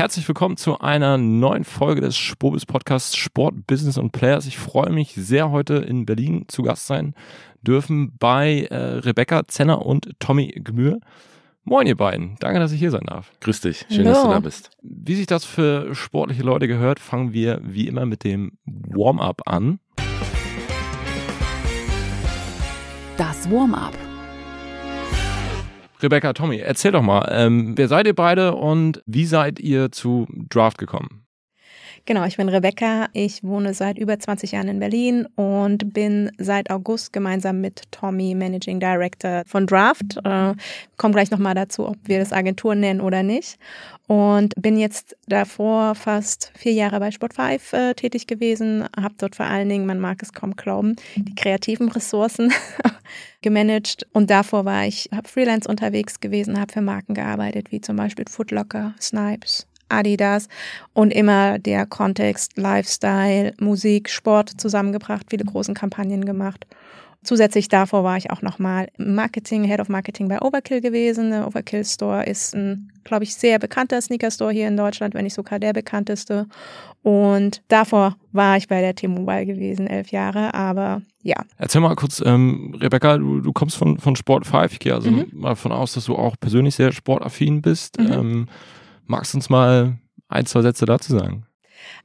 herzlich willkommen zu einer neuen Folge des Spobis Podcasts Sport, Business und Players. Ich freue mich sehr, heute in Berlin zu Gast sein dürfen bei äh, Rebecca Zenner und Tommy Gmür. Moin, ihr beiden. Danke, dass ich hier sein darf. Grüß dich. Schön, Hallo. dass du da bist. Wie sich das für sportliche Leute gehört, fangen wir wie immer mit dem Warm-up an. Das Warm-up. Rebecca, Tommy, erzähl doch mal, ähm, wer seid ihr beide und wie seid ihr zu Draft gekommen? Genau, ich bin Rebecca. Ich wohne seit über 20 Jahren in Berlin und bin seit August gemeinsam mit Tommy Managing Director von Draft. Äh, Kommen gleich nochmal dazu, ob wir das Agentur nennen oder nicht. Und bin jetzt davor fast vier Jahre bei Sport5 äh, tätig gewesen, habe dort vor allen Dingen, man mag es kaum glauben, die kreativen Ressourcen gemanagt. Und davor war ich hab Freelance unterwegs gewesen, habe für Marken gearbeitet, wie zum Beispiel Footlocker, Snipes, Adidas und immer der Kontext Lifestyle, Musik, Sport zusammengebracht, viele großen Kampagnen gemacht. Zusätzlich davor war ich auch nochmal Marketing, Head of Marketing bei Overkill gewesen. Der Overkill Store ist ein, glaube ich, sehr bekannter Sneaker Store hier in Deutschland, wenn nicht sogar der bekannteste. Und davor war ich bei der T-Mobile gewesen, elf Jahre, aber ja. Erzähl mal kurz, ähm, Rebecca, du, du kommst von, von Sport 5. Ich gehe also mhm. mal davon aus, dass du auch persönlich sehr sportaffin bist. Mhm. Ähm, Magst du uns mal ein, zwei Sätze dazu sagen?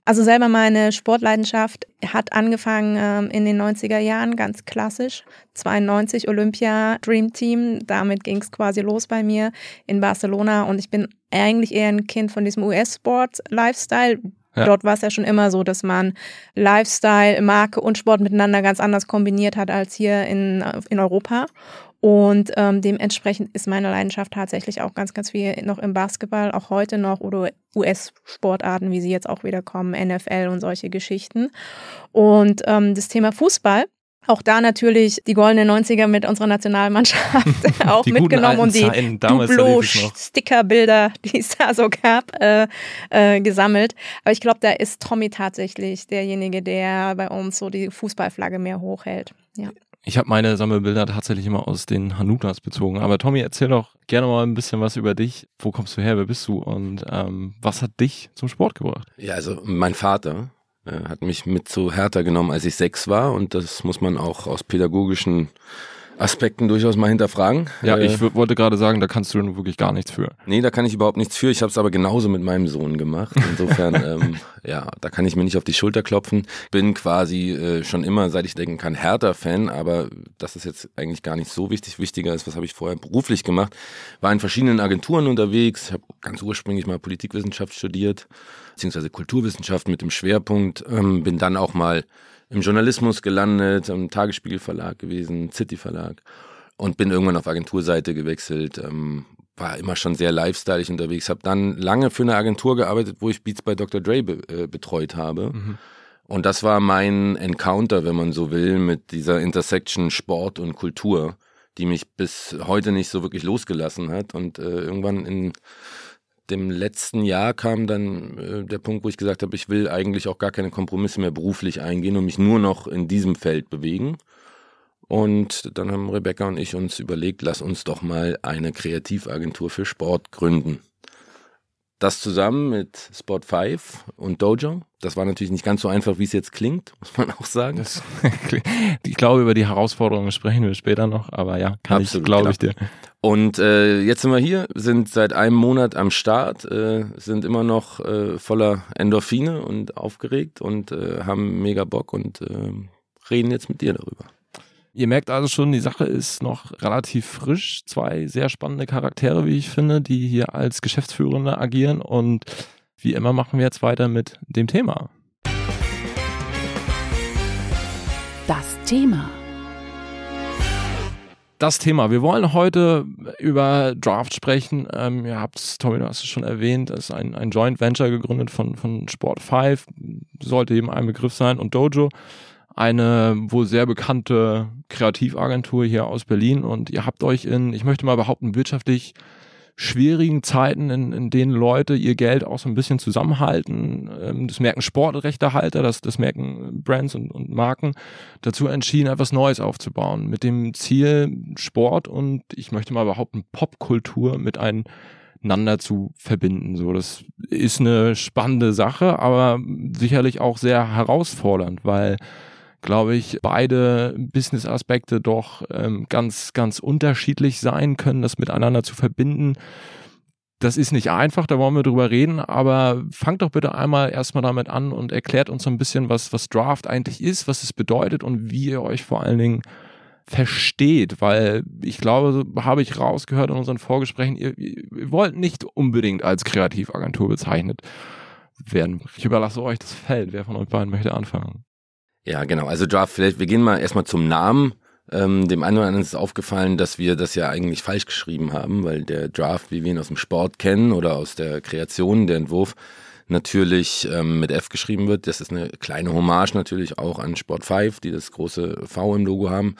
Also selber meine Sportleidenschaft hat angefangen ähm, in den 90er Jahren, ganz klassisch. 92 Olympia Dream Team, damit ging es quasi los bei mir in Barcelona und ich bin eigentlich eher ein Kind von diesem US-Sport-Lifestyle. Ja. Dort war es ja schon immer so, dass man Lifestyle, Marke und Sport miteinander ganz anders kombiniert hat als hier in, in Europa. Und ähm, dementsprechend ist meine Leidenschaft tatsächlich auch ganz, ganz viel noch im Basketball, auch heute noch oder US-Sportarten, wie sie jetzt auch wieder kommen, NFL und solche Geschichten. Und ähm, das Thema Fußball auch da natürlich die goldenen 90er mit unserer Nationalmannschaft auch mitgenommen und die Duplo-Stickerbilder, die es da so gab, äh, äh, gesammelt. Aber ich glaube, da ist Tommy tatsächlich derjenige, der bei uns so die Fußballflagge mehr hochhält. Ja. Ich habe meine Sammelbilder tatsächlich immer aus den Hanutas bezogen. Aber Tommy, erzähl doch gerne mal ein bisschen was über dich. Wo kommst du her? Wer bist du? Und ähm, was hat dich zum Sport gebracht? Ja, also mein Vater äh, hat mich mit zu Hertha genommen, als ich sechs war. Und das muss man auch aus pädagogischen Aspekten durchaus mal hinterfragen. Ja, äh, ich wollte gerade sagen, da kannst du wirklich gar nichts für. Nee, da kann ich überhaupt nichts für. Ich habe es aber genauso mit meinem Sohn gemacht. Insofern, ähm, ja, da kann ich mir nicht auf die Schulter klopfen. Bin quasi äh, schon immer, seit ich denken kann, Hertha-Fan, aber das ist jetzt eigentlich gar nicht so wichtig. Wichtiger ist, was habe ich vorher beruflich gemacht. War in verschiedenen Agenturen unterwegs. Habe ganz ursprünglich mal Politikwissenschaft studiert, beziehungsweise Kulturwissenschaft mit dem Schwerpunkt. Ähm, bin dann auch mal im Journalismus gelandet, im Tagesspiegel Verlag gewesen, City Verlag und bin irgendwann auf Agenturseite gewechselt. Ähm, war immer schon sehr lifestyleig unterwegs, habe dann lange für eine Agentur gearbeitet, wo ich Beats bei Dr. Dre be äh, betreut habe. Mhm. Und das war mein Encounter, wenn man so will, mit dieser Intersection Sport und Kultur, die mich bis heute nicht so wirklich losgelassen hat. Und äh, irgendwann in dem letzten Jahr kam dann äh, der Punkt, wo ich gesagt habe, ich will eigentlich auch gar keine Kompromisse mehr beruflich eingehen und mich nur noch in diesem Feld bewegen. Und dann haben Rebecca und ich uns überlegt, lass uns doch mal eine Kreativagentur für Sport gründen. Das zusammen mit Spot 5 und Dojo. Das war natürlich nicht ganz so einfach, wie es jetzt klingt, muss man auch sagen. Das, ich glaube, über die Herausforderungen sprechen wir später noch, aber ja, kann Absolut, ich, glaube ich dir. Und äh, jetzt sind wir hier, sind seit einem Monat am Start, äh, sind immer noch äh, voller Endorphine und aufgeregt und äh, haben mega Bock und äh, reden jetzt mit dir darüber. Ihr merkt also schon, die Sache ist noch relativ frisch. Zwei sehr spannende Charaktere, wie ich finde, die hier als Geschäftsführende agieren. Und wie immer machen wir jetzt weiter mit dem Thema. Das Thema. Das Thema. Wir wollen heute über Draft sprechen. Ähm, ihr habt es, Tommy, du hast es schon erwähnt, das ist ein, ein Joint Venture gegründet von, von Sport 5. Sollte eben ein Begriff sein und Dojo eine wohl sehr bekannte Kreativagentur hier aus Berlin. Und ihr habt euch in, ich möchte mal behaupten, wirtschaftlich schwierigen Zeiten, in, in denen Leute ihr Geld auch so ein bisschen zusammenhalten, ähm, das merken Sportrechtehalter, das, das merken Brands und, und Marken, dazu entschieden, etwas Neues aufzubauen, mit dem Ziel, Sport und ich möchte mal behaupten, Popkultur mit ein miteinander zu verbinden. So, das ist eine spannende Sache, aber sicherlich auch sehr herausfordernd, weil glaube ich, beide Business-Aspekte doch ähm, ganz, ganz unterschiedlich sein können, das miteinander zu verbinden. Das ist nicht einfach, da wollen wir drüber reden, aber fangt doch bitte einmal erstmal damit an und erklärt uns so ein bisschen, was, was Draft eigentlich ist, was es bedeutet und wie ihr euch vor allen Dingen versteht, weil ich glaube, so habe ich rausgehört in unseren Vorgesprächen, ihr, ihr wollt nicht unbedingt als Kreativagentur bezeichnet werden. Ich überlasse euch das Feld. Wer von euch beiden möchte anfangen? Ja, genau. Also Draft, vielleicht, wir gehen mal erstmal zum Namen. Ähm, dem einen oder anderen ist aufgefallen, dass wir das ja eigentlich falsch geschrieben haben, weil der Draft, wie wir ihn aus dem Sport kennen oder aus der Kreation, der Entwurf, natürlich ähm, mit F geschrieben wird. Das ist eine kleine Hommage natürlich auch an Sport 5, die das große V im Logo haben.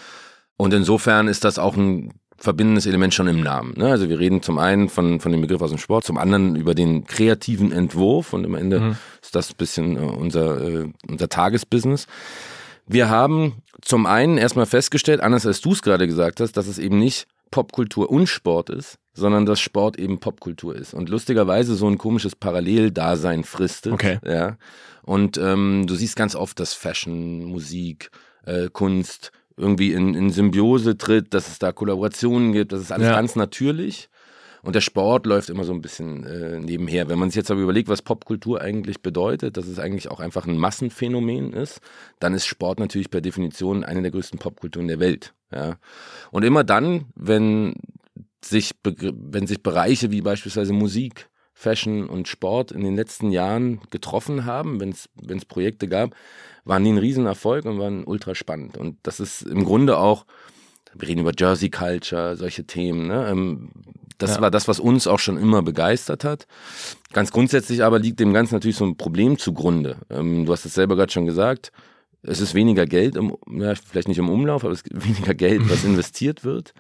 Und insofern ist das auch ein verbindendes Element schon im Namen. Ne? Also wir reden zum einen von, von dem Begriff aus dem Sport, zum anderen über den kreativen Entwurf und am Ende mhm. ist das ein bisschen äh, unser, äh, unser Tagesbusiness. Wir haben zum einen erstmal festgestellt, anders als du es gerade gesagt hast, dass es eben nicht Popkultur und Sport ist, sondern dass Sport eben Popkultur ist und lustigerweise so ein komisches Paralleldasein fristet. Okay. Ja. Und ähm, du siehst ganz oft, dass Fashion, Musik, äh, Kunst, irgendwie in, in Symbiose tritt, dass es da Kollaborationen gibt, das ist alles ja. ganz natürlich. Und der Sport läuft immer so ein bisschen äh, nebenher. Wenn man sich jetzt aber überlegt, was Popkultur eigentlich bedeutet, dass es eigentlich auch einfach ein Massenphänomen ist, dann ist Sport natürlich per Definition eine der größten Popkulturen der Welt. Ja. Und immer dann, wenn sich, wenn sich Bereiche wie beispielsweise Musik, Fashion und Sport in den letzten Jahren getroffen haben, wenn es Projekte gab, waren die ein Riesenerfolg und waren ultra spannend. Und das ist im Grunde auch, wir reden über Jersey Culture, solche Themen. Ne? Ähm, das ja. war das, was uns auch schon immer begeistert hat. Ganz grundsätzlich aber liegt dem Ganzen natürlich so ein Problem zugrunde. Ähm, du hast es selber gerade schon gesagt. Es ist weniger Geld, im, ja, vielleicht nicht im Umlauf, aber es ist weniger Geld, was investiert wird.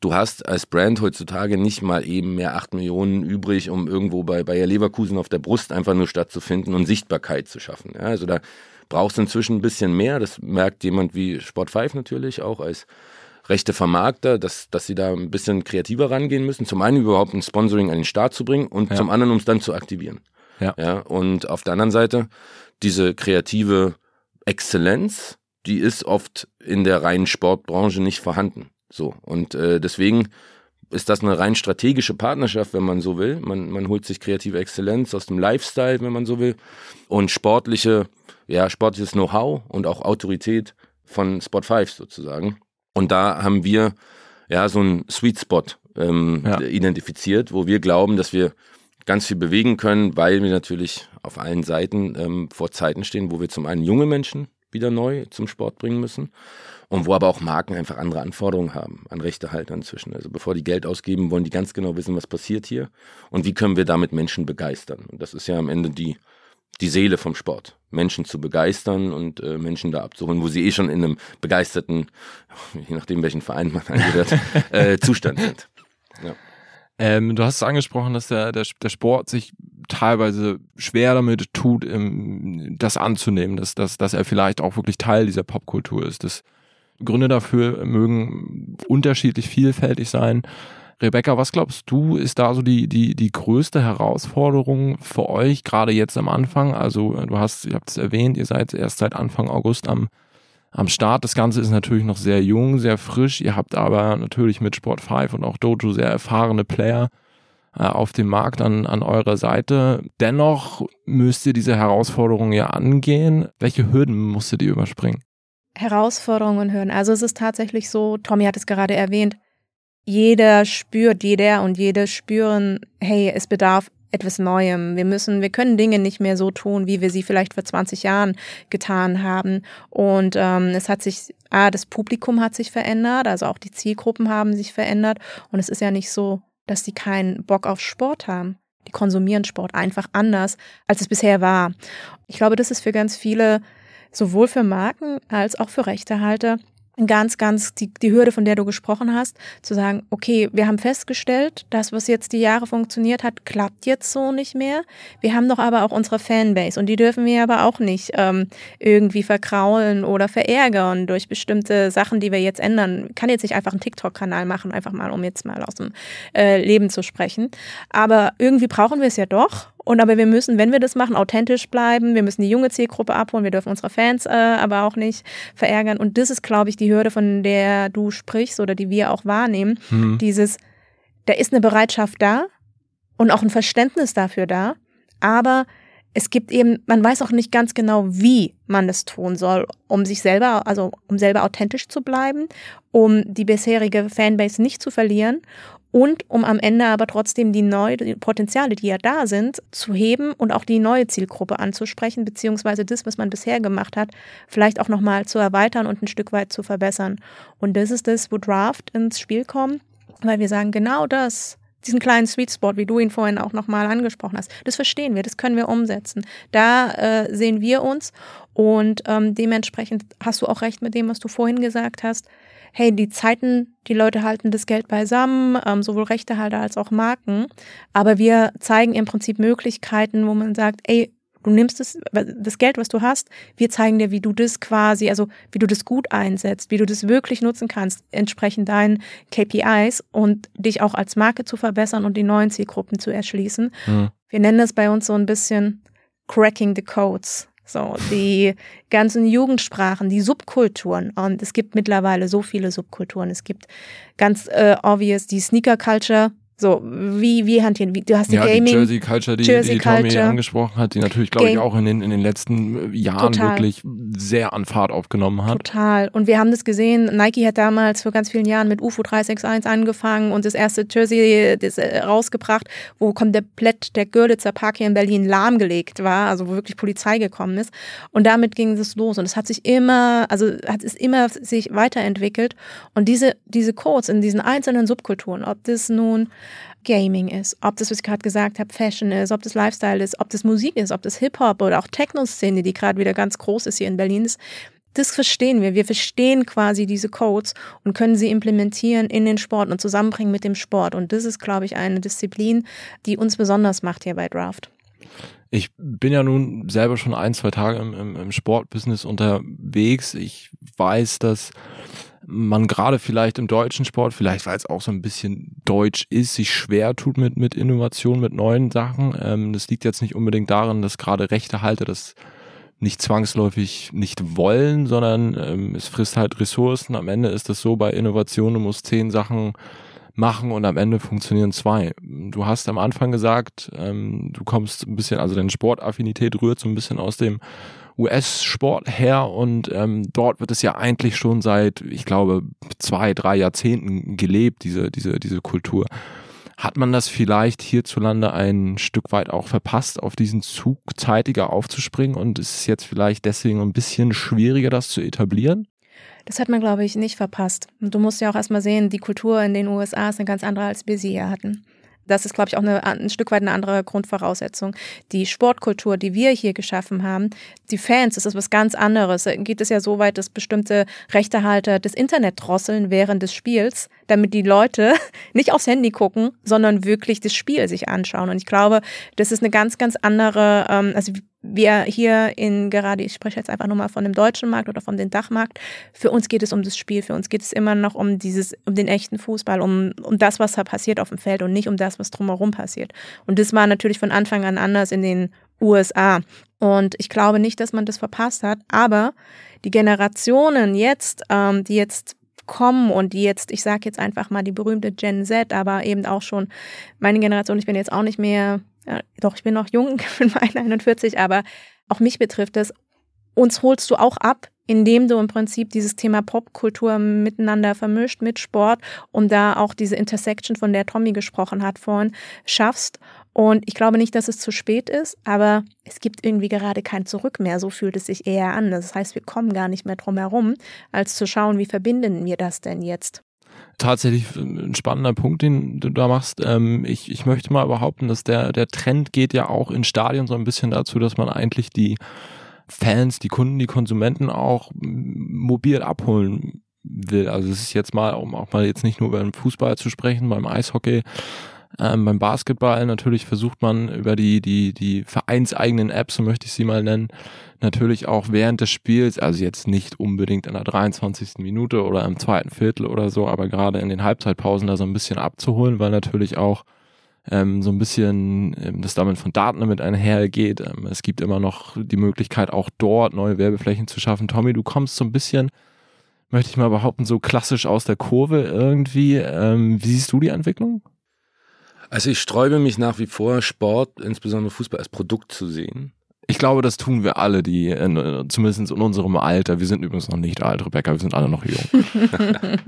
Du hast als Brand heutzutage nicht mal eben mehr acht Millionen übrig, um irgendwo bei Bayer Leverkusen auf der Brust einfach nur stattzufinden und Sichtbarkeit zu schaffen. Ja, also da brauchst du inzwischen ein bisschen mehr. Das merkt jemand wie Sport 5 natürlich auch als rechte Vermarkter, dass, dass sie da ein bisschen kreativer rangehen müssen. Zum einen überhaupt ein Sponsoring an den Start zu bringen und ja. zum anderen, um es dann zu aktivieren. Ja. ja. Und auf der anderen Seite, diese kreative Exzellenz, die ist oft in der reinen Sportbranche nicht vorhanden. So. Und äh, deswegen ist das eine rein strategische Partnerschaft, wenn man so will. Man, man holt sich kreative Exzellenz aus dem Lifestyle, wenn man so will, und sportliche, ja, sportliches Know-how und auch Autorität von Spot 5 sozusagen. Und da haben wir ja so einen Sweet Spot ähm, ja. identifiziert, wo wir glauben, dass wir ganz viel bewegen können, weil wir natürlich auf allen Seiten ähm, vor Zeiten stehen, wo wir zum einen junge Menschen wieder neu zum Sport bringen müssen und wo aber auch Marken einfach andere Anforderungen haben an Rechtehalter inzwischen. Also bevor die Geld ausgeben, wollen die ganz genau wissen, was passiert hier und wie können wir damit Menschen begeistern. Und das ist ja am Ende die, die Seele vom Sport. Menschen zu begeistern und äh, Menschen da abzuholen, wo sie eh schon in einem begeisterten, je nachdem welchen Verein man angehört, äh, Zustand sind. Ja. Ähm, du hast es angesprochen, dass der, der, der Sport sich teilweise schwer damit tut, ähm, das anzunehmen, dass, dass, dass er vielleicht auch wirklich Teil dieser Popkultur ist. Das Gründe dafür mögen unterschiedlich vielfältig sein. Rebecca, was glaubst du, ist da so die, die, die größte Herausforderung für euch, gerade jetzt am Anfang? Also, du hast, ihr habt es erwähnt, ihr seid erst seit Anfang August am, am Start. Das Ganze ist natürlich noch sehr jung, sehr frisch. Ihr habt aber natürlich mit Sport 5 und auch Dojo sehr erfahrene Player äh, auf dem Markt an, an eurer Seite. Dennoch müsst ihr diese Herausforderung ja angehen. Welche Hürden musstet ihr überspringen? Herausforderungen hören. Also es ist tatsächlich so, Tommy hat es gerade erwähnt, jeder spürt, jeder und jede spüren, hey, es bedarf etwas Neuem. Wir müssen, wir können Dinge nicht mehr so tun, wie wir sie vielleicht vor 20 Jahren getan haben. Und ähm, es hat sich, ah, das Publikum hat sich verändert, also auch die Zielgruppen haben sich verändert. Und es ist ja nicht so, dass sie keinen Bock auf Sport haben. Die konsumieren Sport einfach anders, als es bisher war. Ich glaube, das ist für ganz viele sowohl für Marken als auch für Rechtehalter ganz, ganz die, die Hürde, von der du gesprochen hast, zu sagen, okay, wir haben festgestellt, das, was jetzt die Jahre funktioniert hat, klappt jetzt so nicht mehr. Wir haben doch aber auch unsere Fanbase und die dürfen wir aber auch nicht ähm, irgendwie verkraulen oder verärgern durch bestimmte Sachen, die wir jetzt ändern. Ich kann jetzt nicht einfach einen TikTok-Kanal machen, einfach mal, um jetzt mal aus dem äh, Leben zu sprechen. Aber irgendwie brauchen wir es ja doch und aber wir müssen, wenn wir das machen, authentisch bleiben. Wir müssen die junge Zielgruppe abholen. Wir dürfen unsere Fans äh, aber auch nicht verärgern. Und das ist, glaube ich, die Hürde, von der du sprichst oder die wir auch wahrnehmen. Mhm. Dieses, da ist eine Bereitschaft da und auch ein Verständnis dafür da. Aber es gibt eben, man weiß auch nicht ganz genau, wie man es tun soll, um sich selber, also um selber authentisch zu bleiben, um die bisherige Fanbase nicht zu verlieren und um am Ende aber trotzdem die neuen Potenziale, die ja da sind, zu heben und auch die neue Zielgruppe anzusprechen, beziehungsweise das, was man bisher gemacht hat, vielleicht auch nochmal zu erweitern und ein Stück weit zu verbessern. Und das ist das, wo Draft ins Spiel kommt, weil wir sagen, genau das, diesen kleinen Sweet Spot, wie du ihn vorhin auch nochmal angesprochen hast, das verstehen wir, das können wir umsetzen. Da äh, sehen wir uns und ähm, dementsprechend hast du auch recht mit dem, was du vorhin gesagt hast hey, die Zeiten, die Leute halten das Geld beisammen, ähm, sowohl Rechtehalter als auch Marken. Aber wir zeigen im Prinzip Möglichkeiten, wo man sagt, ey, du nimmst das, das Geld, was du hast, wir zeigen dir, wie du das quasi, also wie du das gut einsetzt, wie du das wirklich nutzen kannst, entsprechend deinen KPIs und dich auch als Marke zu verbessern und die neuen Zielgruppen zu erschließen. Mhm. Wir nennen das bei uns so ein bisschen Cracking the Codes. So, die ganzen Jugendsprachen, die Subkulturen. Und es gibt mittlerweile so viele Subkulturen. Es gibt ganz äh, obvious die Sneaker Culture, so, wie, wie hantieren, wie, du hast die ja, Gaming. Die Jersey Culture, die, Jersey die Tommy Culture. angesprochen hat, die natürlich, glaube ich, auch in den, in den letzten äh, Jahren Total. wirklich sehr an Fahrt aufgenommen hat. Total. Und wir haben das gesehen, Nike hat damals vor ganz vielen Jahren mit UFO 361 angefangen und das erste Jersey das, äh, rausgebracht, wo komplett der Görlitzer Park hier in Berlin lahmgelegt war, also wo wirklich Polizei gekommen ist. Und damit ging es los. Und es hat sich immer, also hat es immer sich weiterentwickelt. Und diese, diese Codes in diesen einzelnen Subkulturen, ob das nun Gaming ist, ob das, was ich gerade gesagt habe, Fashion ist, ob das Lifestyle ist, ob das Musik ist, ob das Hip-Hop oder auch Techno-Szene, die gerade wieder ganz groß ist hier in Berlin ist. Das verstehen wir. Wir verstehen quasi diese Codes und können sie implementieren in den Sport und zusammenbringen mit dem Sport. Und das ist, glaube ich, eine Disziplin, die uns besonders macht hier bei Draft. Ich bin ja nun selber schon ein, zwei Tage im, im, im Sportbusiness unterwegs. Ich weiß, dass man gerade vielleicht im deutschen Sport, vielleicht weil es auch so ein bisschen deutsch ist, sich schwer tut mit, mit Innovation, mit neuen Sachen. Ähm, das liegt jetzt nicht unbedingt daran, dass gerade Rechtehalter das nicht zwangsläufig nicht wollen, sondern ähm, es frisst halt Ressourcen. Am Ende ist das so, bei Innovationen, du musst zehn Sachen machen und am Ende funktionieren zwei. Du hast am Anfang gesagt, ähm, du kommst ein bisschen, also deine Sportaffinität rührt so ein bisschen aus dem US-Sport her und ähm, dort wird es ja eigentlich schon seit, ich glaube, zwei, drei Jahrzehnten gelebt, diese, diese, diese Kultur. Hat man das vielleicht hierzulande ein Stück weit auch verpasst, auf diesen Zug zeitiger aufzuspringen und ist es jetzt vielleicht deswegen ein bisschen schwieriger, das zu etablieren? Das hat man, glaube ich, nicht verpasst. Und du musst ja auch erstmal sehen, die Kultur in den USA ist eine ganz andere, als wir sie hier hatten. Das ist, glaube ich, auch eine, ein Stück weit eine andere Grundvoraussetzung. Die Sportkultur, die wir hier geschaffen haben, die Fans, das ist was ganz anderes. Da geht es ja so weit, dass bestimmte Rechtehalter das Internet drosseln während des Spiels, damit die Leute nicht aufs Handy gucken, sondern wirklich das Spiel sich anschauen. Und ich glaube, das ist eine ganz, ganz andere, ähm, also wir hier in gerade, ich spreche jetzt einfach nur mal von dem deutschen Markt oder von dem Dachmarkt, für uns geht es um das Spiel, für uns geht es immer noch um dieses, um den echten Fußball, um, um das, was da passiert auf dem Feld und nicht um das, was drumherum passiert. Und das war natürlich von Anfang an anders in den USA. Und ich glaube nicht, dass man das verpasst hat, aber die Generationen jetzt, ähm, die jetzt kommen und die jetzt, ich sage jetzt einfach mal die berühmte Gen Z, aber eben auch schon meine Generation, ich bin jetzt auch nicht mehr ja, doch, ich bin noch jung, ich bin 41, aber auch mich betrifft es. Uns holst du auch ab, indem du im Prinzip dieses Thema Popkultur miteinander vermischt mit Sport und da auch diese Intersection, von der Tommy gesprochen hat vorhin, schaffst. Und ich glaube nicht, dass es zu spät ist, aber es gibt irgendwie gerade kein Zurück mehr. So fühlt es sich eher an. Das heißt, wir kommen gar nicht mehr drum herum, als zu schauen, wie verbinden wir das denn jetzt? Tatsächlich ein spannender Punkt, den du da machst. Ähm, ich, ich möchte mal behaupten, dass der, der Trend geht ja auch in Stadien so ein bisschen dazu, dass man eigentlich die Fans, die Kunden, die Konsumenten auch mobil abholen will. Also es ist jetzt mal, um auch mal jetzt nicht nur über den Fußball zu sprechen, beim Eishockey, ähm, beim Basketball natürlich versucht man über die, die, die vereinseigenen Apps, so möchte ich sie mal nennen, natürlich auch während des Spiels, also jetzt nicht unbedingt in der 23. Minute oder im zweiten Viertel oder so, aber gerade in den Halbzeitpausen da so ein bisschen abzuholen, weil natürlich auch ähm, so ein bisschen ähm, das damit von Daten damit einhergeht. Ähm, es gibt immer noch die Möglichkeit, auch dort neue Werbeflächen zu schaffen. Tommy, du kommst so ein bisschen, möchte ich mal behaupten, so klassisch aus der Kurve irgendwie. Ähm, wie siehst du die Entwicklung? Also ich sträube mich nach wie vor, Sport, insbesondere Fußball, als Produkt zu sehen. Ich glaube, das tun wir alle, die in, zumindest in unserem Alter. Wir sind übrigens noch nicht alt, Rebecca, wir sind alle noch jung.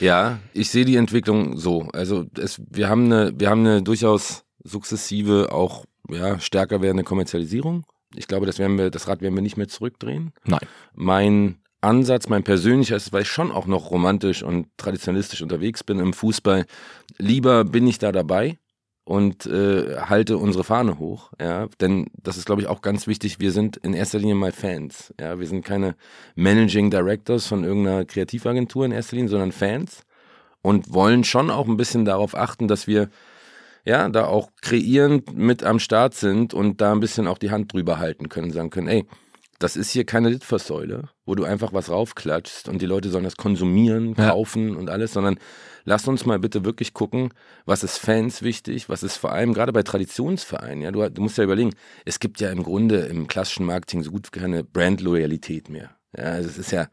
ja, ich sehe die Entwicklung so. Also es, wir haben eine, wir haben eine durchaus sukzessive, auch ja, stärker werdende Kommerzialisierung. Ich glaube, das werden wir, das Rad werden wir nicht mehr zurückdrehen. Nein. Mein Ansatz, mein persönlicher ist, weil ich schon auch noch romantisch und traditionalistisch unterwegs bin im Fußball. Lieber bin ich da dabei und äh, halte unsere Fahne hoch, ja, denn das ist, glaube ich, auch ganz wichtig. Wir sind in erster Linie mal Fans, ja, wir sind keine Managing Directors von irgendeiner Kreativagentur in erster Linie, sondern Fans und wollen schon auch ein bisschen darauf achten, dass wir ja da auch kreierend mit am Start sind und da ein bisschen auch die Hand drüber halten können, sagen können, ey, das ist hier keine Litfaßsäule, wo du einfach was raufklatschst und die Leute sollen das konsumieren, kaufen ja. und alles, sondern lass uns mal bitte wirklich gucken, was ist Fans wichtig, was ist vor allem gerade bei Traditionsvereinen, ja, du, du musst ja überlegen, es gibt ja im Grunde im klassischen Marketing so gut keine Brandloyalität mehr. Ja, also es ist ja,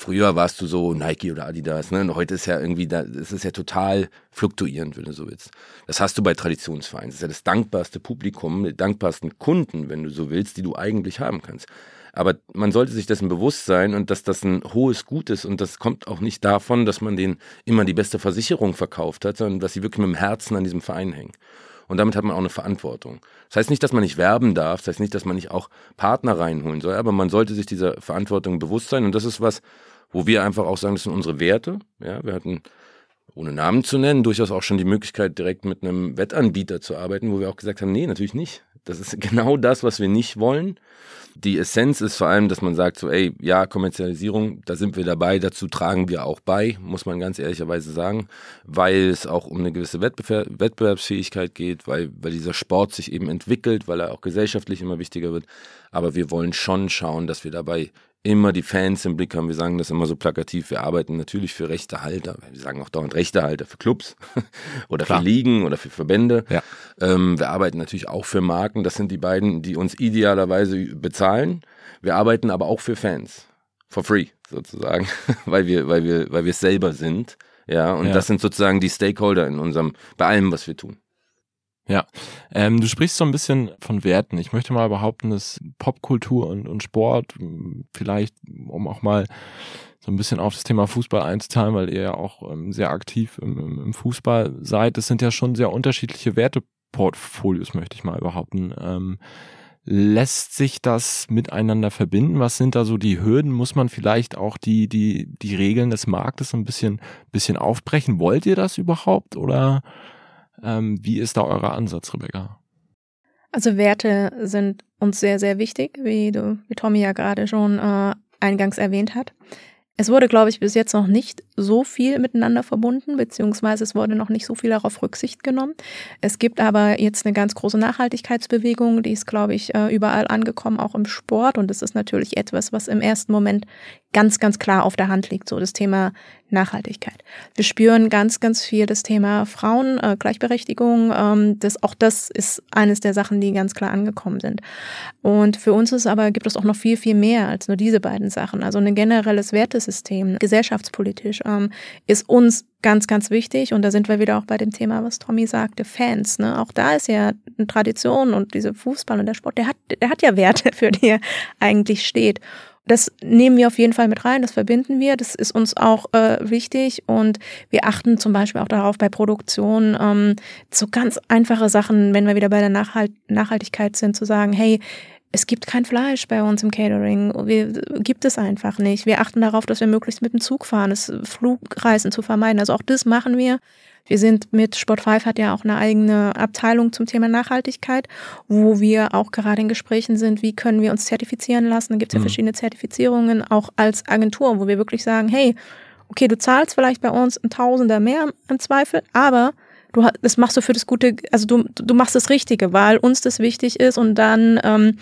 früher warst du so Nike oder Adidas, ne? Und heute ist ja irgendwie da, es ist ja total fluktuierend, wenn du so willst. Das hast du bei Traditionsvereinen. Das ist ja das dankbarste Publikum, die dankbarsten Kunden, wenn du so willst, die du eigentlich haben kannst. Aber man sollte sich dessen bewusst sein und dass das ein hohes Gut ist und das kommt auch nicht davon, dass man denen immer die beste Versicherung verkauft hat, sondern dass sie wirklich mit dem Herzen an diesem Verein hängen. Und damit hat man auch eine Verantwortung. Das heißt nicht, dass man nicht werben darf, das heißt nicht, dass man nicht auch Partner reinholen soll, aber man sollte sich dieser Verantwortung bewusst sein. Und das ist was, wo wir einfach auch sagen, das sind unsere Werte. Ja, wir hatten ohne Namen zu nennen, durchaus auch schon die Möglichkeit, direkt mit einem Wettanbieter zu arbeiten, wo wir auch gesagt haben, nee, natürlich nicht. Das ist genau das, was wir nicht wollen. Die Essenz ist vor allem, dass man sagt so, ey, ja, Kommerzialisierung, da sind wir dabei, dazu tragen wir auch bei, muss man ganz ehrlicherweise sagen, weil es auch um eine gewisse Wettbewerbsfähigkeit geht, weil, weil dieser Sport sich eben entwickelt, weil er auch gesellschaftlich immer wichtiger wird. Aber wir wollen schon schauen, dass wir dabei immer die Fans im Blick haben. Wir sagen das immer so plakativ. Wir arbeiten natürlich für Rechtehalter. Wir sagen auch dauernd Rechtehalter für Clubs oder Klar. für Ligen oder für Verbände. Ja. Ähm, wir arbeiten natürlich auch für Marken. Das sind die beiden, die uns idealerweise bezahlen. Wir arbeiten aber auch für Fans. For free, sozusagen. weil wir, weil wir, weil wir es selber sind. Ja, und ja. das sind sozusagen die Stakeholder in unserem, bei allem, was wir tun. Ja, ähm, du sprichst so ein bisschen von Werten. Ich möchte mal behaupten, dass Popkultur und, und Sport vielleicht, um auch mal so ein bisschen auf das Thema Fußball einzuteilen, weil ihr ja auch ähm, sehr aktiv im, im, Fußball seid, das sind ja schon sehr unterschiedliche Werteportfolios, möchte ich mal behaupten. Ähm, lässt sich das miteinander verbinden? Was sind da so die Hürden? Muss man vielleicht auch die, die, die Regeln des Marktes ein bisschen, bisschen aufbrechen? Wollt ihr das überhaupt oder ähm, wie ist da euer Ansatz, Rebecca? Also Werte sind uns sehr, sehr wichtig, wie du, wie Tommy ja gerade schon äh, eingangs erwähnt hat. Es wurde, glaube ich, bis jetzt noch nicht so viel miteinander verbunden, beziehungsweise es wurde noch nicht so viel darauf Rücksicht genommen. Es gibt aber jetzt eine ganz große Nachhaltigkeitsbewegung, die ist, glaube ich, äh, überall angekommen, auch im Sport. Und das ist natürlich etwas, was im ersten Moment ganz, ganz klar auf der Hand liegt, so das Thema Nachhaltigkeit. Wir spüren ganz, ganz viel das Thema Frauen, äh, Gleichberechtigung. Ähm, das, auch das ist eines der Sachen, die ganz klar angekommen sind. Und für uns ist aber, gibt es auch noch viel, viel mehr als nur diese beiden Sachen. Also ein generelles Wertesystem, gesellschaftspolitisch, ähm, ist uns ganz, ganz wichtig. Und da sind wir wieder auch bei dem Thema, was Tommy sagte, Fans. Ne? Auch da ist ja eine Tradition und diese Fußball und der Sport, der hat, der hat ja Werte, für die er eigentlich steht. Das nehmen wir auf jeden Fall mit rein, das verbinden wir, das ist uns auch äh, wichtig und wir achten zum Beispiel auch darauf bei Produktion, ähm, so ganz einfache Sachen, wenn wir wieder bei der Nachhalt Nachhaltigkeit sind, zu sagen, hey, es gibt kein Fleisch bei uns im Catering. Wir, gibt es einfach nicht. Wir achten darauf, dass wir möglichst mit dem Zug fahren, das Flugreisen zu vermeiden. Also auch das machen wir. Wir sind mit Sport 5 hat ja auch eine eigene Abteilung zum Thema Nachhaltigkeit, wo wir auch gerade in Gesprächen sind, wie können wir uns zertifizieren lassen. Da gibt es ja mhm. verschiedene Zertifizierungen, auch als Agentur, wo wir wirklich sagen, hey, okay, du zahlst vielleicht bei uns ein Tausender mehr im Zweifel, aber du das machst du für das Gute, also du, du machst das Richtige, weil uns das wichtig ist und dann, ähm,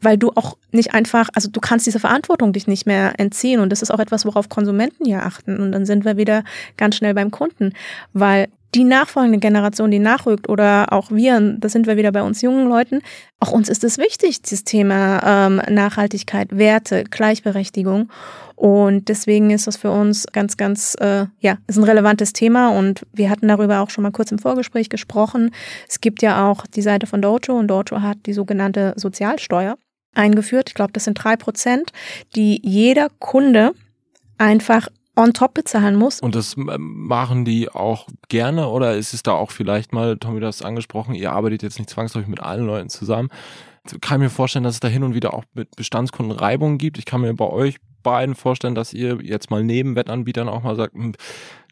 weil du auch nicht einfach, also du kannst diese Verantwortung dich nicht mehr entziehen und das ist auch etwas, worauf Konsumenten ja achten und dann sind wir wieder ganz schnell beim Kunden, weil die nachfolgende Generation, die nachrückt oder auch wir, da sind wir wieder bei uns jungen Leuten, auch uns ist es wichtig, dieses Thema ähm, Nachhaltigkeit, Werte, Gleichberechtigung. Und deswegen ist das für uns ganz, ganz, äh, ja, ist ein relevantes Thema und wir hatten darüber auch schon mal kurz im Vorgespräch gesprochen. Es gibt ja auch die Seite von Dojo und Dojo hat die sogenannte Sozialsteuer eingeführt. Ich glaube, das sind drei Prozent, die jeder Kunde einfach on top bezahlen muss. Und das machen die auch gerne oder ist es da auch vielleicht mal, Tommy, du hast angesprochen, ihr arbeitet jetzt nicht zwangsläufig mit allen Leuten zusammen. Ich kann mir vorstellen, dass es da hin und wieder auch mit Bestandskunden Reibungen gibt. Ich kann mir bei euch beiden vorstellen, dass ihr jetzt mal neben Wettanbietern auch mal sagt, hm,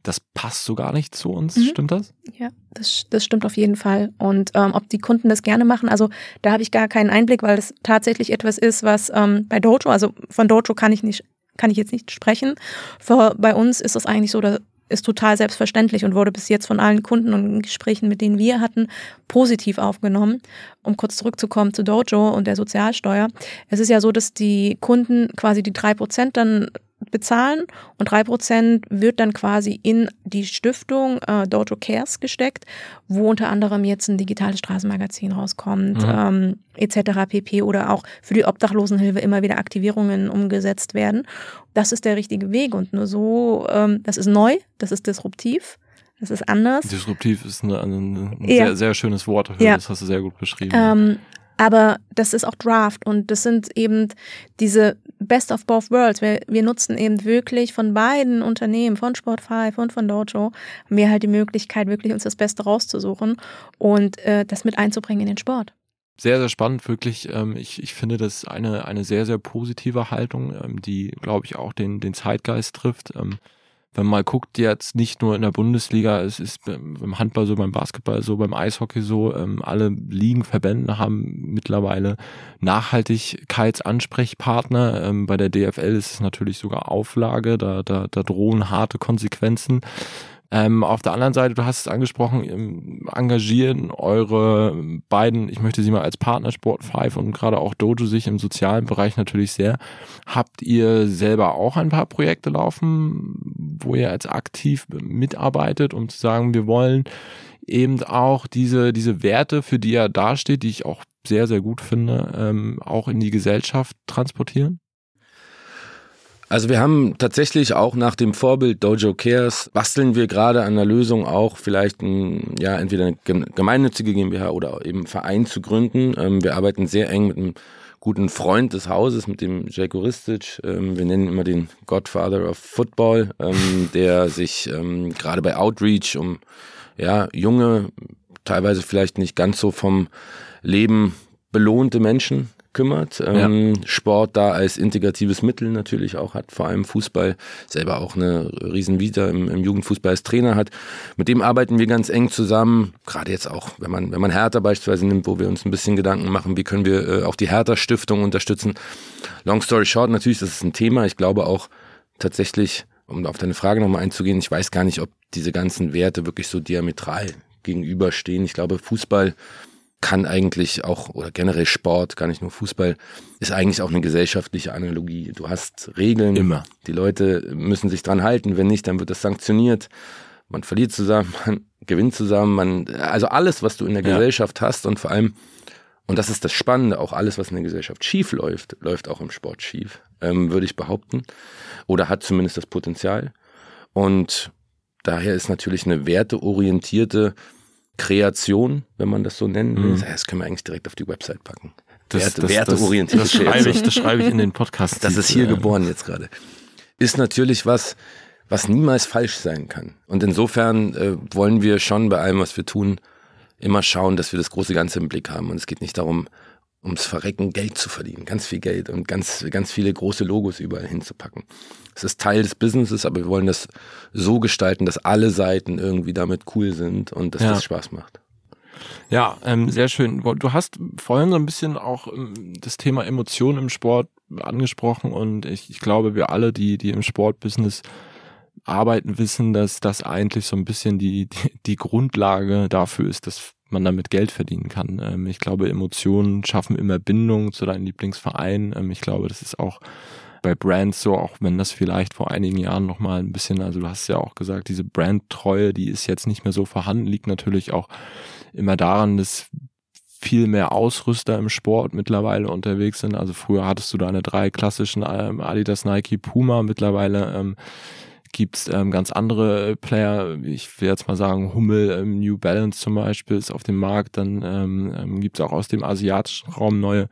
das passt so gar nicht zu uns. Mhm. Stimmt das? Ja, das, das stimmt auf jeden Fall. Und ähm, ob die Kunden das gerne machen, also da habe ich gar keinen Einblick, weil das tatsächlich etwas ist, was ähm, bei Dojo, also von Dojo kann ich nicht kann ich jetzt nicht sprechen. Für, bei uns ist das eigentlich so, da ist total selbstverständlich und wurde bis jetzt von allen Kunden und Gesprächen, mit denen wir hatten, positiv aufgenommen. Um kurz zurückzukommen zu Dojo und der Sozialsteuer. Es ist ja so, dass die Kunden quasi die drei Prozent dann bezahlen und drei Prozent wird dann quasi in die Stiftung äh, Dojo Cares gesteckt, wo unter anderem jetzt ein digitales Straßenmagazin rauskommt, mhm. ähm, etc. pp. oder auch für die Obdachlosenhilfe immer wieder Aktivierungen umgesetzt werden. Das ist der richtige Weg und nur so, ähm, das ist neu, das ist disruptiv. Das ist anders. Disruptiv ist ein, ein ja. sehr, sehr schönes Wort. Ja. Das hast du sehr gut beschrieben. Ähm, aber das ist auch Draft und das sind eben diese Best of Both Worlds. Wir, wir nutzen eben wirklich von beiden Unternehmen, von Sport5 und von Dojo, wir halt die Möglichkeit, wirklich uns das Beste rauszusuchen und äh, das mit einzubringen in den Sport sehr, sehr spannend, wirklich. Ähm, ich, ich finde das eine, eine sehr, sehr positive Haltung, ähm, die, glaube ich, auch den, den Zeitgeist trifft. Ähm, wenn man mal guckt, jetzt nicht nur in der Bundesliga, es ist beim Handball so, beim Basketball so, beim Eishockey so, ähm, alle Ligen, Verbände haben mittlerweile Nachhaltigkeitsansprechpartner. Ähm, bei der DFL ist es natürlich sogar Auflage, da, da, da drohen harte Konsequenzen. Ähm, auf der anderen Seite, du hast es angesprochen, engagieren eure beiden, ich möchte sie mal als Partner Sport 5 und gerade auch Dojo sich im sozialen Bereich natürlich sehr. Habt ihr selber auch ein paar Projekte laufen, wo ihr als aktiv mitarbeitet, um zu sagen, wir wollen eben auch diese, diese Werte, für die er dasteht, die ich auch sehr, sehr gut finde, ähm, auch in die Gesellschaft transportieren? Also wir haben tatsächlich auch nach dem Vorbild Dojo Cares basteln wir gerade an der Lösung auch vielleicht ein, ja entweder eine gemeinnützige GmbH oder eben Verein zu gründen. Ähm, wir arbeiten sehr eng mit einem guten Freund des Hauses, mit dem Jake Ristic. Ähm, wir nennen ihn immer den Godfather of Football, ähm, der sich gerade bei Outreach um ja junge, teilweise vielleicht nicht ganz so vom Leben belohnte Menschen kümmert. Ähm, ja. Sport da als integratives Mittel natürlich auch hat, vor allem Fußball selber auch eine riesen Vita im, im Jugendfußball als Trainer hat. Mit dem arbeiten wir ganz eng zusammen, gerade jetzt auch, wenn man, wenn man Hertha beispielsweise nimmt, wo wir uns ein bisschen Gedanken machen, wie können wir äh, auch die Hertha-Stiftung unterstützen. Long story short, natürlich, das ist ein Thema. Ich glaube auch tatsächlich, um auf deine Frage nochmal einzugehen, ich weiß gar nicht, ob diese ganzen Werte wirklich so diametral gegenüberstehen. Ich glaube, Fußball kann eigentlich auch, oder generell Sport, gar nicht nur Fußball, ist eigentlich auch eine gesellschaftliche Analogie. Du hast Regeln. Immer. Die Leute müssen sich dran halten. Wenn nicht, dann wird das sanktioniert. Man verliert zusammen, man gewinnt zusammen, man, also alles, was du in der ja. Gesellschaft hast und vor allem, und das ist das Spannende, auch alles, was in der Gesellschaft schief läuft, läuft auch im Sport schief, ähm, würde ich behaupten. Oder hat zumindest das Potenzial. Und daher ist natürlich eine werteorientierte Kreation, wenn man das so nennen will. Mhm. Das können wir eigentlich direkt auf die Website packen. Das, Werte, das, werteorientierte das, das schreibe ich, das schreibe ich in den Podcast. Das ist hier geboren jetzt gerade. Ist natürlich was, was niemals falsch sein kann. Und insofern äh, wollen wir schon bei allem, was wir tun, immer schauen, dass wir das große Ganze im Blick haben. Und es geht nicht darum, ums Verrecken Geld zu verdienen, ganz viel Geld und ganz, ganz viele große Logos überall hinzupacken. Es ist Teil des Businesses, aber wir wollen das so gestalten, dass alle Seiten irgendwie damit cool sind und dass Ja. das Spaß macht. Ja, ähm, sehr schön. Du hast vorhin so ein bisschen auch ähm, das Thema Emotionen im Sport angesprochen und ich, ich glaube, wir alle, die, die im Sportbusiness arbeiten, wissen, dass das eigentlich so ein bisschen die, die, die Grundlage dafür ist, dass man damit Geld verdienen kann. Ähm, ich glaube, Emotionen schaffen immer Bindung zu deinem Lieblingsverein. Ähm, ich glaube, das ist auch bei Brands so, auch wenn das vielleicht vor einigen Jahren noch mal ein bisschen, also du hast ja auch gesagt, diese Brandtreue, die ist jetzt nicht mehr so vorhanden, liegt natürlich auch immer daran, dass viel mehr Ausrüster im Sport mittlerweile unterwegs sind. Also früher hattest du deine drei klassischen ähm, Adidas, Nike, Puma. Mittlerweile ähm, gibt's ähm, ganz andere äh, Player. Ich will jetzt mal sagen, Hummel, ähm, New Balance zum Beispiel ist auf dem Markt. Dann ähm, ähm, gibt's auch aus dem asiatischen Raum neue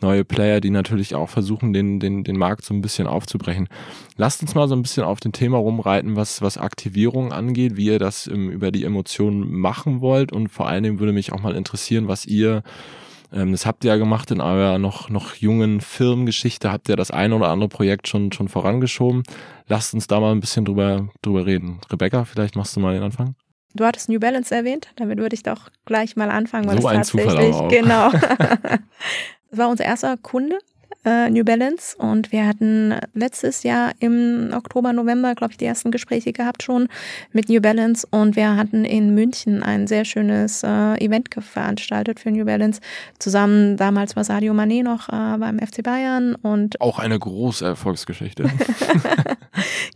neue Player, die natürlich auch versuchen, den, den, den Markt so ein bisschen aufzubrechen. Lasst uns mal so ein bisschen auf dem Thema rumreiten, was, was Aktivierung angeht, wie ihr das ähm, über die Emotionen machen wollt und vor allen Dingen würde mich auch mal interessieren, was ihr ähm, das habt ihr ja gemacht in eurer noch, noch jungen Firmengeschichte, habt ihr das ein oder andere Projekt schon, schon vorangeschoben. Lasst uns da mal ein bisschen drüber, drüber reden. Rebecca, vielleicht machst du mal den Anfang. Du hattest New Balance erwähnt, damit würde ich doch gleich mal anfangen, weil So es ein Zufall tatsächlich, aber auch. genau. Das war unser erster Kunde, äh, New Balance, und wir hatten letztes Jahr im Oktober, November, glaube ich, die ersten Gespräche gehabt schon mit New Balance und wir hatten in München ein sehr schönes äh, Event veranstaltet für New Balance. Zusammen, damals war Sadio Mané noch äh, beim FC Bayern und Auch eine große Erfolgsgeschichte.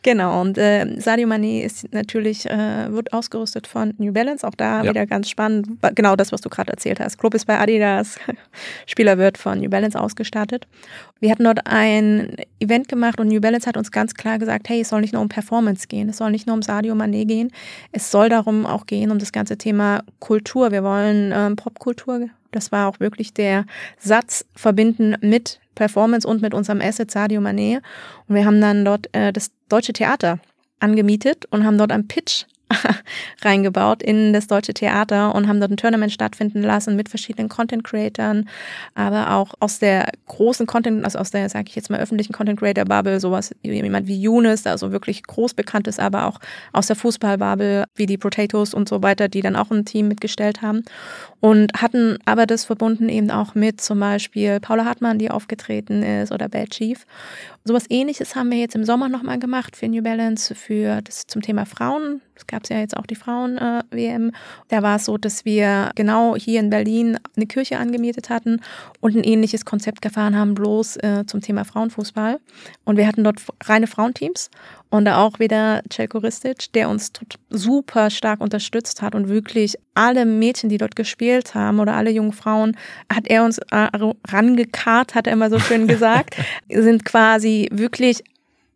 Genau, und äh, Sadio Mané ist natürlich, äh, wird ausgerüstet von New Balance, auch da Ja. wieder ganz spannend, genau das, was du gerade erzählt hast. Club ist bei Adidas, Spieler wird von New Balance ausgestattet. Wir hatten dort ein Event gemacht und New Balance hat uns ganz klar gesagt, hey, es soll nicht nur um Performance gehen, es soll nicht nur um Sadio Mané gehen, es soll darum auch gehen, um das ganze Thema Kultur. Wir wollen ähm, Popkultur, das war auch wirklich der Satz, verbinden mit Performance und mit unserem Asset Sadio Mané. Und wir haben dann dort äh, das Deutsche Theater angemietet und haben dort einen Pitch reingebaut in das Deutsche Theater und haben dort ein Tournament stattfinden lassen mit verschiedenen Content Creatern, aber auch aus der großen Content, also aus der, sage ich jetzt mal, öffentlichen Content Creator Bubble, sowas jemand wie Younes, also wirklich groß bekannt ist, aber auch aus der Fußballbubble, wie die Potatoes und so weiter, die dann auch ein Team mitgestellt haben und hatten aber das verbunden eben auch mit zum Beispiel Paula Hartmann, die aufgetreten ist oder Bad Chief. Sowas ähnliches haben wir jetzt im Sommer nochmal gemacht für New Balance, für das zum Thema Frauen. Es gab ja jetzt auch die Frauen-WM. da war es so, dass wir genau hier in Berlin eine Kirche angemietet hatten und ein ähnliches Konzept gefahren haben, bloß äh, zum Thema Frauenfußball. Und wir hatten dort reine Frauenteams und da auch wieder Celko Ristic, der uns super stark unterstützt hat und wirklich alle Mädchen, die dort gespielt haben oder alle jungen Frauen, hat er uns äh, rangekarrt, hat er immer so schön gesagt, sind quasi wirklich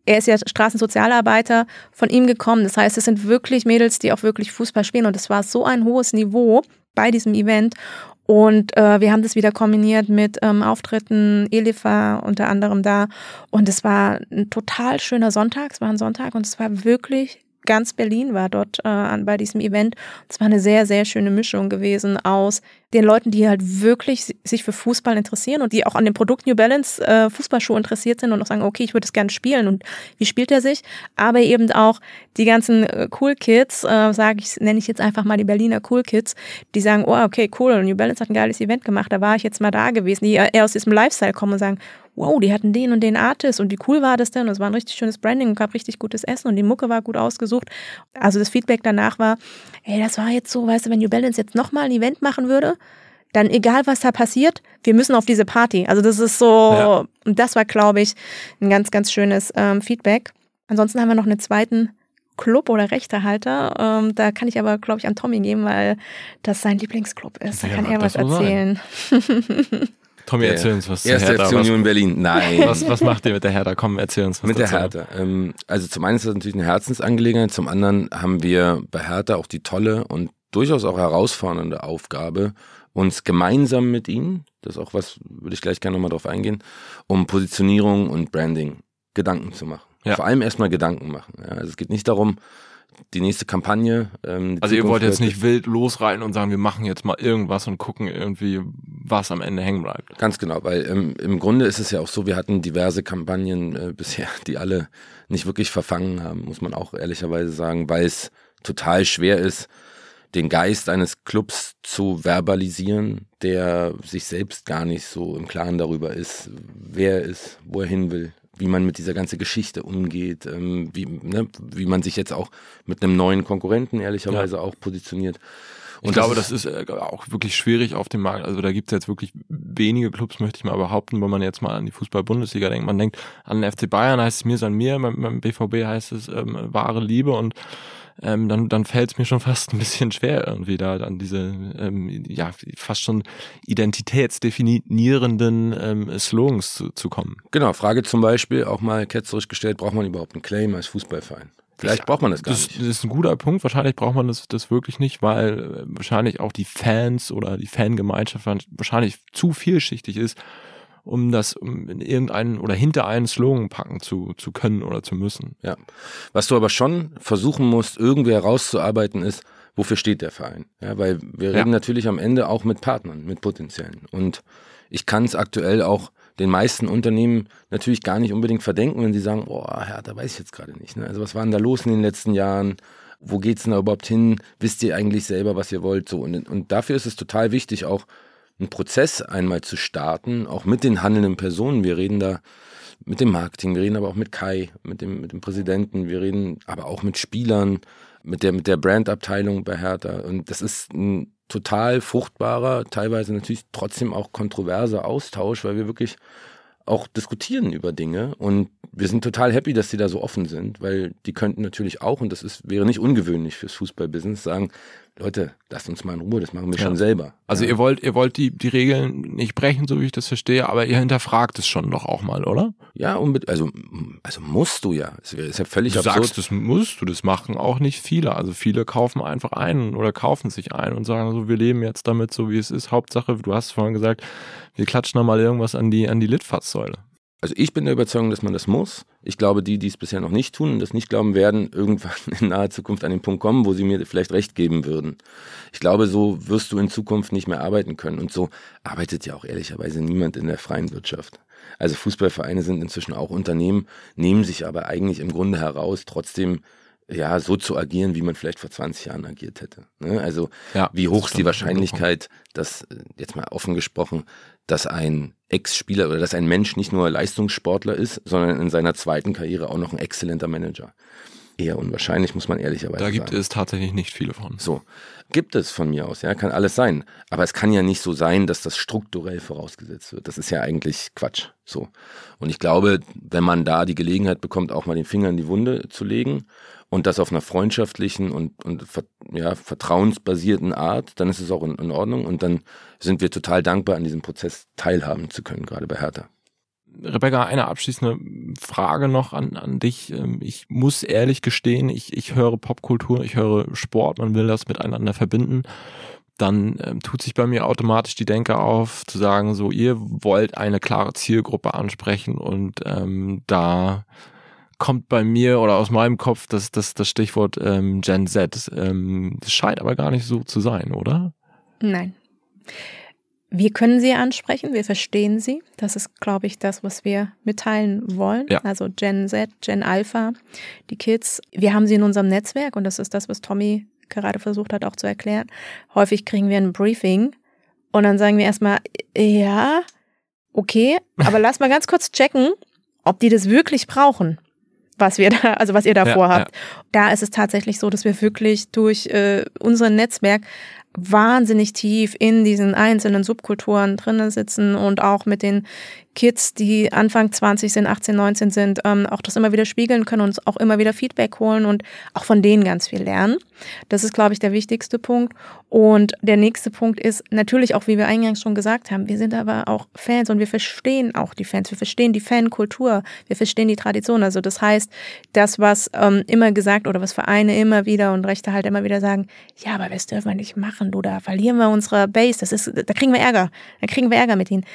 er ist ja Straßensozialarbeiter von ihm gekommen. Das heißt, es sind wirklich Mädels, die auch wirklich Fußball spielen. Und es war so ein hohes Niveau bei diesem Event. Und äh, wir haben das wieder kombiniert mit ähm, Auftritten, Elifa unter anderem da. Und es war ein total schöner Sonntag. Es war ein Sonntag und es war wirklich ganz Berlin war dort äh, bei diesem Event. Es war eine sehr, sehr schöne Mischung gewesen aus den Leuten, die halt wirklich si- sich für Fußball interessieren und die auch an dem Produkt New Balance äh, Fußballschuh interessiert sind und auch sagen, okay, ich würde es gerne spielen und wie spielt er sich? Aber eben auch die ganzen äh, Cool Kids, äh, sage ich, nenne ich jetzt einfach mal die Berliner Cool Kids, die sagen, oh, okay, cool, New Balance hat ein geiles Event gemacht, da war ich jetzt mal da gewesen, die eher aus diesem Lifestyle kommen und sagen, wow, die hatten den und den Artist und wie cool war das denn? Und es war ein richtig schönes Branding und gab richtig gutes Essen und die Mucke war gut ausgesucht. Also das Feedback danach war, ey, das war jetzt so, weißt du, wenn New Balance jetzt nochmal ein Event machen würde, dann egal was da passiert, wir müssen auf diese Party. Also das ist so, Ja. und das war, glaube ich, ein ganz, ganz schönes ähm, Feedback. Ansonsten haben wir noch einen zweiten Club oder Rechtehalter. Ähm, da kann ich aber, glaube ich, an Tommy geben, weil das sein Lieblingsclub ist. Da Ja, kann er was erzählen. Tommy, Der erzähl uns was zu Erste Hertha. FC Was, Union Berlin. Nein. was, was macht ihr mit der Hertha? Komm, erzähl uns was Mit der dazu. Hertha. Ähm, also zum einen ist das natürlich eine Herzensangelegenheit, zum anderen haben wir bei Hertha auch die tolle und durchaus auch herausfordernde Aufgabe, uns gemeinsam mit ihnen, das ist auch was, würde ich gleich gerne nochmal drauf eingehen, um Positionierung und Branding Gedanken zu machen. Ja. Vor allem erstmal Gedanken machen. Ja, also es geht nicht darum, die nächste Kampagne. Ähm, also ihr wollt jetzt nicht wild losreiten und sagen, wir machen jetzt mal irgendwas und gucken irgendwie, was am Ende hängen bleibt. Ganz genau, weil ähm, im Grunde ist es ja auch so, wir hatten diverse Kampagnen äh, bisher, die alle nicht wirklich verfangen haben, muss man auch ehrlicherweise sagen, weil es total schwer ist, den Geist eines Clubs zu verbalisieren, der sich selbst gar nicht so im Klaren darüber ist, wer er ist, wo er hin will, wie man mit dieser ganzen Geschichte umgeht, ähm, wie, ne, wie man sich jetzt auch mit einem neuen Konkurrenten ehrlicherweise auch positioniert. Ich glaube, das ist äh, auch wirklich schwierig auf dem Markt. Also da gibt es jetzt wirklich wenige Clubs, möchte ich mal behaupten, wenn man jetzt mal an die Fußball-Bundesliga denkt. Man denkt an den FC Bayern, heißt es mir san mir, beim, beim BVB heißt es ähm, wahre Liebe und ähm, dann, dann fällt es mir schon fast ein bisschen schwer, irgendwie da an diese ähm, ja fast schon identitätsdefinierenden ähm, Slogans zu, zu kommen. Genau, Frage zum Beispiel auch mal ketzerisch gestellt, braucht man überhaupt einen Claim als Fußballverein? Vielleicht braucht man das gar Das, nicht. das ist ein guter Punkt. Wahrscheinlich braucht man das, das wirklich nicht, weil äh, wahrscheinlich auch die Fans oder die Fangemeinschaft wahrscheinlich zu vielschichtig ist, um das in irgendeinen oder hinter einen Slogan packen zu, zu können oder zu müssen. Ja. Was du aber schon versuchen musst, irgendwie herauszuarbeiten, ist, wofür steht der Verein? Ja, weil wir Ja. reden natürlich am Ende auch mit Partnern, mit potenziellen. Und ich kann es aktuell auch den meisten Unternehmen natürlich gar nicht unbedingt verdenken, wenn sie sagen, boah, Herr, da weiß ich jetzt gerade nicht. Ne? Also was war denn da los in den letzten Jahren? Wo geht's denn da überhaupt hin? Wisst ihr eigentlich selber, was ihr wollt? So und, und dafür ist es total wichtig, auch einen Prozess einmal zu starten, auch mit den handelnden Personen. Wir reden da mit dem Marketing, wir reden aber auch mit Kai, mit dem, mit dem Präsidenten, wir reden aber auch mit Spielern, mit der, mit der Brandabteilung bei Hertha. Und das ist ein total fruchtbarer, teilweise natürlich trotzdem auch kontroverser Austausch, weil wir wirklich auch diskutieren über Dinge. Und wir sind total happy, dass sie da so offen sind, weil die könnten natürlich auch, und das ist, wäre nicht ungewöhnlich fürs Fußballbusiness, sagen, Leute, lasst uns mal in Ruhe, das machen wir Ja. schon selber. Also ja. ihr wollt, ihr wollt die, die Regeln nicht brechen, so wie ich das verstehe, aber ihr hinterfragt es schon doch auch mal, oder? Ja, unbedingt, also, also musst du ja. Es ist ja völlig Du absurd. sagst, das musst du, das machen auch nicht viele. Also viele kaufen einfach ein oder kaufen sich ein und sagen so, wir leben jetzt damit so, wie es ist. Hauptsache, du hast vorhin gesagt, wir klatschen da mal irgendwas an die, an die Litfaßsäule. Also ich bin der Überzeugung, dass man das muss. Ich glaube, die, die es bisher noch nicht tun und das nicht glauben, werden irgendwann in naher Zukunft an den Punkt kommen, wo sie mir vielleicht recht geben würden. Ich glaube, so wirst du in Zukunft nicht mehr arbeiten können. Und so arbeitet ja auch ehrlicherweise niemand in der freien Wirtschaft. Also Fußballvereine sind inzwischen auch Unternehmen, nehmen sich aber eigentlich im Grunde heraus, trotzdem ja so zu agieren, wie man vielleicht vor 20 Jahren agiert hätte. Ne? Also Ja, wie hoch ist die. Wahrscheinlichkeit, dass, äh, jetzt mal offen gesprochen, dass ein Ex-Spieler oder dass ein Mensch nicht nur Leistungssportler ist, sondern in seiner zweiten Karriere auch noch ein exzellenter Manager. Eher unwahrscheinlich, muss man ehrlicherweise Da gibt sagen. es tatsächlich nicht viele von. So, gibt es von mir aus, ja, kann alles sein. Aber es kann ja nicht so sein, dass das strukturell vorausgesetzt wird. Das ist ja eigentlich Quatsch. So. Und ich glaube, wenn man da die Gelegenheit bekommt, auch mal den Finger in die Wunde zu legen und das auf einer freundschaftlichen und, und ja, vertrauensbasierten Art, dann ist es auch in, in Ordnung und dann sind wir total dankbar, an diesem Prozess teilhaben zu können, gerade bei Hertha. Rebecca, eine abschließende Frage noch an, an dich. Ähm, Ich muss ehrlich gestehen, ich, ich höre Popkultur, ich höre Sport, man will das miteinander verbinden. Dann ähm, tut sich bei mir automatisch die Denke auf, zu sagen, so, ihr wollt eine klare Zielgruppe ansprechen und ähm, da kommt bei mir oder aus meinem Kopf das, das, das Stichwort ähm, Gen Z. Ähm, das scheint aber gar nicht so zu sein, oder? Nein. Wir können sie ansprechen, wir verstehen sie. Das ist, glaube ich, das, was wir mitteilen wollen. Ja. Also Gen Z, Gen Alpha, die Kids. Wir haben sie in unserem Netzwerk und das ist das, was Tommy gerade versucht hat auch zu erklären. Häufig kriegen wir ein Briefing und dann sagen wir erstmal, ja, okay, aber lass mal ganz kurz checken, ob die das wirklich brauchen. Was wir da, also was ihr da Ja, vorhabt. Da ist es tatsächlich so, dass wir wirklich durch äh, unser Netzwerk wahnsinnig tief in diesen einzelnen Subkulturen drinnen sitzen und auch mit den Kids, die Anfang 20 sind, 18, 19 sind, ähm, auch das immer wieder spiegeln können uns auch immer wieder Feedback holen und auch von denen ganz viel lernen. Das ist, glaube ich, der wichtigste Punkt. Und der nächste Punkt ist natürlich auch, wie wir eingangs schon gesagt haben, wir sind aber auch Fans und wir verstehen auch die Fans, wir verstehen die Fankultur, wir verstehen die Tradition. Also das heißt, das, was ähm, immer gesagt oder was Vereine immer wieder und Rechte halt immer wieder sagen, ja, aber das dürfen wir nicht machen, du, da verlieren wir unsere Base, das ist, da kriegen wir Ärger, da kriegen wir Ärger mit ihnen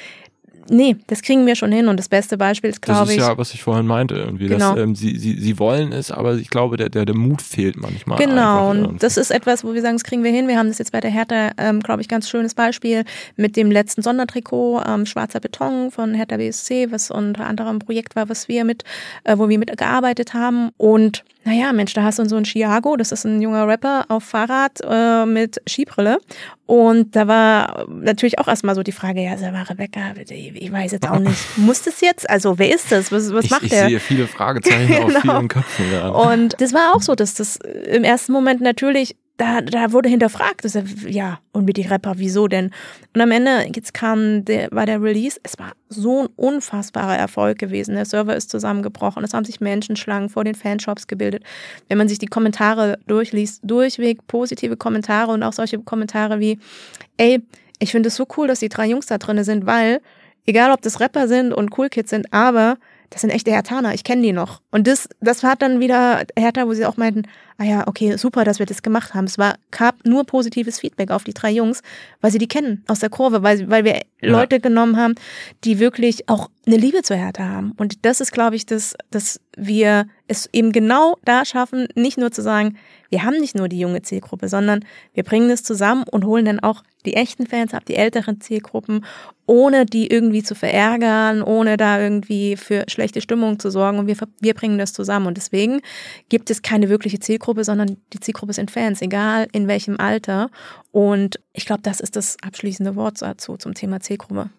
nee, das kriegen wir schon hin. Und das beste Beispiel ist, glaube Das ist ich. ja, was ich vorhin meinte, irgendwie. Genau. Dass, ähm, sie, sie, sie wollen es, aber ich glaube, der, der, der Mut fehlt manchmal. Genau, irgendwie. und das ist etwas, wo wir sagen, das kriegen wir hin. Wir haben das jetzt bei der Hertha, ähm, glaube ich, ganz schönes Beispiel mit dem letzten Sondertrikot, ähm, Schwarzer Beton von Hertha BSC, was unter anderem ein Projekt war, was wir mit, äh, wo wir mitgearbeitet haben. Und naja, Mensch, da hast du so einen Chiago, das ist ein junger Rapper auf Fahrrad äh, mit Skibrille. Und da war natürlich auch erstmal so die Frage, ja, sag mal, Rebecca, ich weiß jetzt auch nicht, muss das jetzt? Also wer ist das? Was, was ich, macht ich der? sehe viele Fragezeichen auf Genau. vielen Köpfen gerade. Und das war auch so, dass das im ersten Moment natürlich, da, da wurde hinterfragt, dass er, ja, und mit die Rapper, wieso denn? Und am Ende, jetzt kam der, war der Release, es war so ein unfassbarer Erfolg gewesen. Der Server ist zusammengebrochen, es haben sich Menschenschlangen vor den Fanshops gebildet. Wenn man sich die Kommentare durchliest, durchweg positive Kommentare und auch solche Kommentare wie, ey, ich finde es so cool, dass die drei Jungs da drin sind, weil, egal ob das Rapper sind und Cool Kids sind, aber das sind echte Hertaner, ich kenne die noch. Und das, das war dann wieder Hertha, wo sie auch meinten, ah ja, okay, super, dass wir das gemacht haben. Es war, gab nur positives Feedback auf die drei Jungs, weil sie die kennen aus der Kurve, weil, weil wir Leute genommen haben, die wirklich auch eine Liebe zur Hertha haben. Und das ist, glaube ich, das, dass wir es eben genau da schaffen, nicht nur zu sagen, wir haben nicht nur die junge Zielgruppe, sondern wir bringen es zusammen und holen dann auch die echten Fans ab, die älteren Zielgruppen, ohne die irgendwie zu verärgern, ohne da irgendwie für schlechte Stimmung zu sorgen. Und wir, wir bringen das zusammen. Und deswegen gibt es keine wirkliche Zielgruppe, sondern die Zielgruppe sind Fans, egal in welchem Alter. Und ich glaube, das ist das abschließende Wort dazu zum Thema Zielgruppe.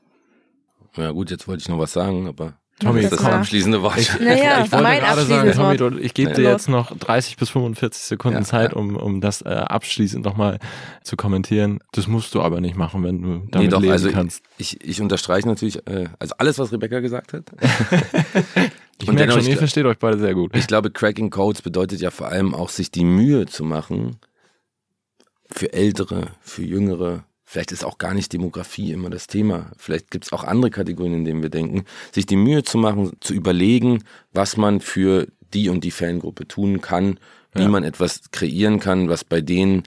Ja gut, jetzt wollte ich noch was sagen, aber Tommy, das ist das mal. abschließende Wort. Naja, ich wollte mein gerade sagen, Tommy, du, ich gebe dir jetzt noch 30 bis 45 Sekunden Ja, Zeit, ja. um, um das äh, abschließend nochmal zu kommentieren. Das musst du aber nicht machen, wenn du damit nee, doch, leben also kannst. ich, ich unterstreiche natürlich, äh, also alles, was Rebecca gesagt hat. Ich Und merke dennoch, schon, ihr versteht euch beide sehr gut. Ich glaube, Cracking Codes bedeutet ja vor allem auch, sich die Mühe zu machen, für Ältere, für Jüngere, vielleicht ist auch gar nicht Demografie immer das Thema, vielleicht gibt es auch andere Kategorien, in denen wir denken, sich die Mühe zu machen, zu überlegen, was man für die und die Fangruppe tun kann, wie Ja. man etwas kreieren kann, was bei denen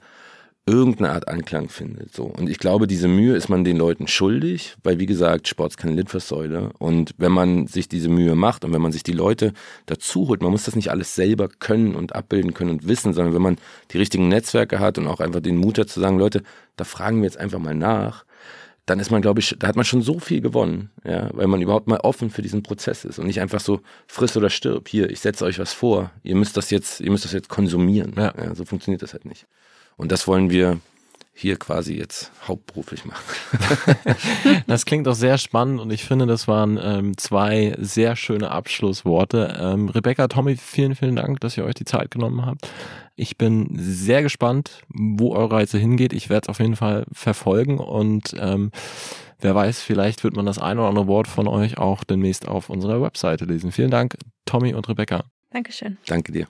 irgendeine Art Anklang findet. So. Und ich glaube, diese Mühe ist man den Leuten schuldig, weil wie gesagt, Sport ist keine Litfaßsäule. Und wenn man sich diese Mühe macht und wenn man sich die Leute dazu holt, man muss das nicht alles selber können und abbilden können und wissen, sondern wenn man die richtigen Netzwerke hat und auch einfach den Mut hat zu sagen, Leute, da fragen wir jetzt einfach mal nach, dann ist man, glaube ich, da hat man schon so viel gewonnen, ja, weil man überhaupt mal offen für diesen Prozess ist und nicht einfach so friss oder stirb. Hier, ich setze euch was vor, ihr müsst das jetzt, ihr müsst das jetzt konsumieren. Ja. Ja, so funktioniert das halt nicht. Und das wollen wir hier quasi jetzt hauptberuflich machen. Das klingt auch sehr spannend und ich finde, das waren ähm, zwei sehr schöne Abschlussworte. Ähm, Rebecca, Tommy, vielen, vielen Dank, dass ihr euch die Zeit genommen habt. Ich bin sehr gespannt, wo eure Reise hingeht. Ich werde es auf jeden Fall verfolgen und ähm, wer weiß, vielleicht wird man das ein oder andere Wort von euch auch demnächst auf unserer Webseite lesen. Vielen Dank, Tommy und Rebecca. Dankeschön. Danke dir.